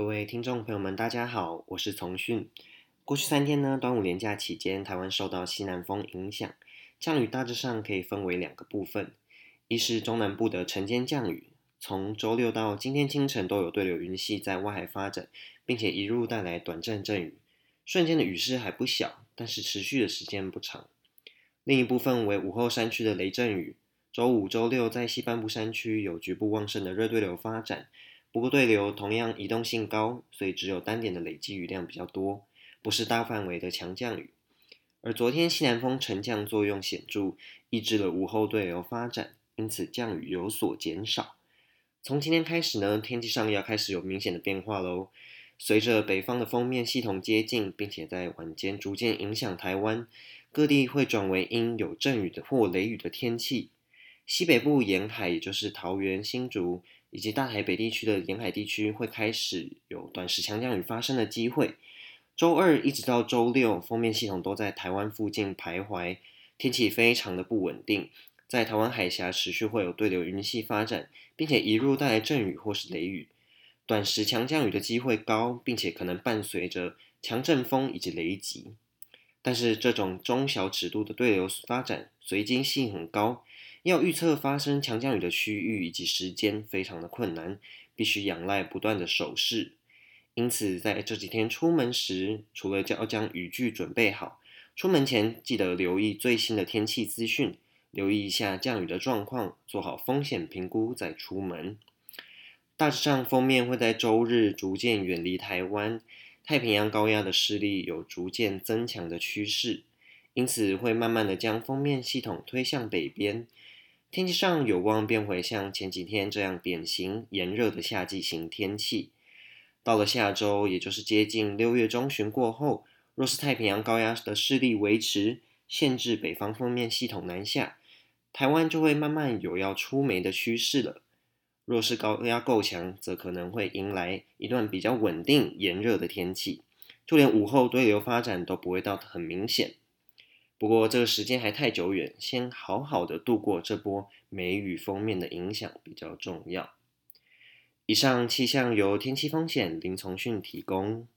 各位听众朋友们，大家好，我是从训。过去三天呢，端午连假期间，台湾受到西南风影响，降雨大致上可以分为两个部分：一是中南部的晨间降雨，从周六到今天清晨都有对流云系在外海发展，并且一路带来短暂阵雨，瞬间的雨势还不小，但是持续的时间不长。另一部分为午后山区的雷阵雨，周五、周六在西半部山区有局部旺盛的热对流发展。不过对流同样移动性高，所以只有单点的累积雨量比较多，不是大范围的强降雨。而昨天西南风沉降作用显著，抑制了午后对流发展，因此降雨有所减少。从今天开始呢，天气上要开始有明显的变化喽。随着北方的锋面系统接近，并且在晚间逐渐影响台湾，各地会转为阴有阵雨的或雷雨的天气。西北部沿海，也就是桃园、新竹以及大台北地区的沿海地区，会开始有短时强降雨发生的机会。周二一直到周六，锋面系统都在台湾附近徘徊，天气非常的不稳定，在台湾海峡持续会有对流云系发展，并且一路带来阵雨或是雷雨，短时强降雨的机会高，并且可能伴随着强阵风以及雷击。但是这种中小尺度的对流发展随机性很高。要预测发生强降雨的区域以及时间非常的困难，必须仰赖不断的手势。因此，在这几天出门时，除了要将雨具准备好，出门前记得留意最新的天气资讯，留意一下降雨的状况，做好风险评估再出门。大致上，封面会在周日逐渐远离台湾，太平洋高压的势力有逐渐增强的趋势，因此会慢慢的将封面系统推向北边。天气上有望变回像前几天这样典型炎热的夏季型天气。到了下周，也就是接近六月中旬过后，若是太平洋高压的势力维持，限制北方锋面系统南下，台湾就会慢慢有要出梅的趋势了。若是高压够强，则可能会迎来一段比较稳定炎热的天气，就连午后对流发展都不会到很明显。不过这个时间还太久远，先好好的度过这波梅雨封面的影响比较重要。以上气象由天气风险林从训提供。